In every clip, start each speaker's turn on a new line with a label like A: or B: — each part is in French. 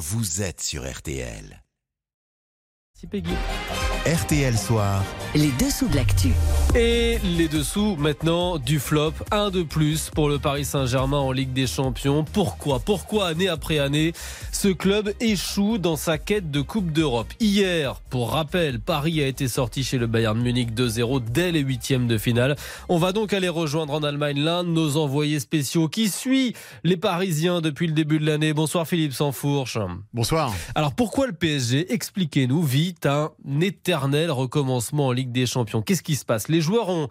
A: vous êtes sur RTL.
B: Peggy.
A: RTL Soir.
C: Les dessous de l'actu.
B: Et les dessous maintenant du flop, un de plus pour le Paris Saint-Germain en Ligue des Champions. Pourquoi? Pourquoi année après année, ce club échoue dans sa quête de Coupe d'Europe? Hier, pour rappel, Paris a été sorti chez le Bayern Munich 2-0 dès les huitièmes de finale. On va donc aller rejoindre en Allemagne l'un de nos envoyés spéciaux qui suit les Parisiens depuis le début de l'année. Bonsoir Philippe Sansfourche.
D: Bonsoir.
B: Alors pourquoi le PSG, expliquez-nous, vit un éternel recommencement en Ligue des Champions. Qu'est-ce qui se passe? Les joueurs ont,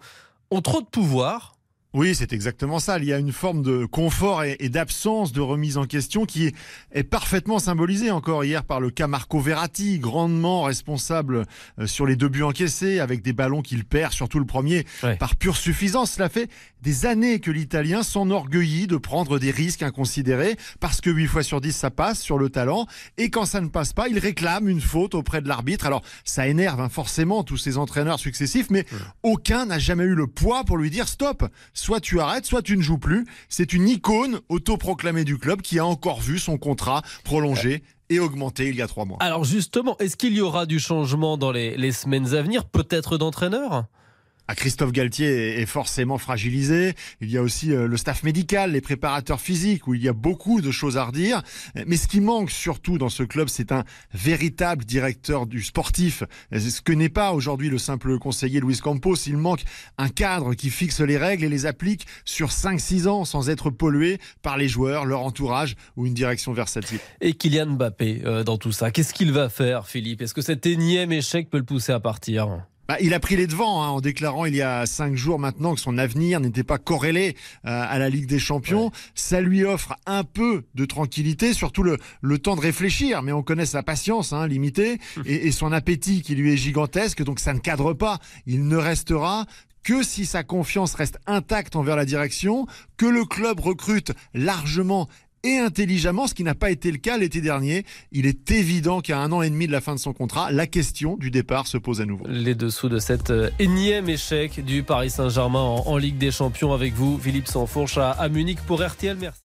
B: ont trop de pouvoir
D: oui, c'est exactement ça. Il y a une forme de confort et, d'absence de remise en question qui est, parfaitement symbolisée encore hier par le cas Marco Verratti, grandement responsable euh, sur les deux buts encaissés, avec des ballons qu'il perd, surtout le premier, par pure suffisance. Cela fait des années que l'Italien s'enorgueillit de prendre des risques inconsidérés, parce que 8 fois sur 10, ça passe sur le talent, et quand ça ne passe pas, il réclame une faute auprès de l'arbitre. Alors, ça énerve hein, forcément tous ces entraîneurs successifs, mais aucun n'a jamais eu le poids pour lui dire stop soit tu arrêtes, soit tu ne joues plus. C'est une icône autoproclamée du club qui a encore vu son contrat prolongé et augmenté il y a trois mois.
B: Alors justement, est-ce qu'il y aura du changement dans les, les semaines à venir, peut-être d'entraîneur?
D: Ah, Christophe Galtier est forcément fragilisé. Il y a aussi euh, le staff médical, les préparateurs physiques, où il y a beaucoup de choses à redire. Mais ce qui manque surtout dans ce club, c'est un véritable directeur du sportif. Ce que n'est pas aujourd'hui le simple conseiller Luis Campos. Il manque un cadre qui fixe les règles et les applique sur 5-6 ans sans être pollué par les joueurs, leur entourage ou une direction versatile.
B: Et Kylian Mbappé euh, dans tout ça, qu'est-ce qu'il va faire, Philippe? Est-ce que cet énième échec peut le pousser à partir?
D: Bah, il a pris les devants hein, en déclarant il y a cinq jours maintenant que son avenir n'était pas corrélé euh, à la Ligue des Champions. Ça lui offre un peu de tranquillité, surtout le, le temps de réfléchir. Mais on connaît sa patience hein, limitée et, et son appétit qui lui est gigantesque. Donc ça ne cadre pas. Il ne restera que si sa confiance reste intacte envers la direction, que le club recrute largement et intelligemment, ce qui n'a pas été le cas l'été dernier. Il est évident qu'à un an et demi de la fin de son contrat, la question du départ se pose à nouveau.
B: Les dessous de cet euh, énième échec du Paris Saint-Germain en, Ligue des Champions avec vous, Philippe Sansfourche à, à Munich pour RTL. Merci.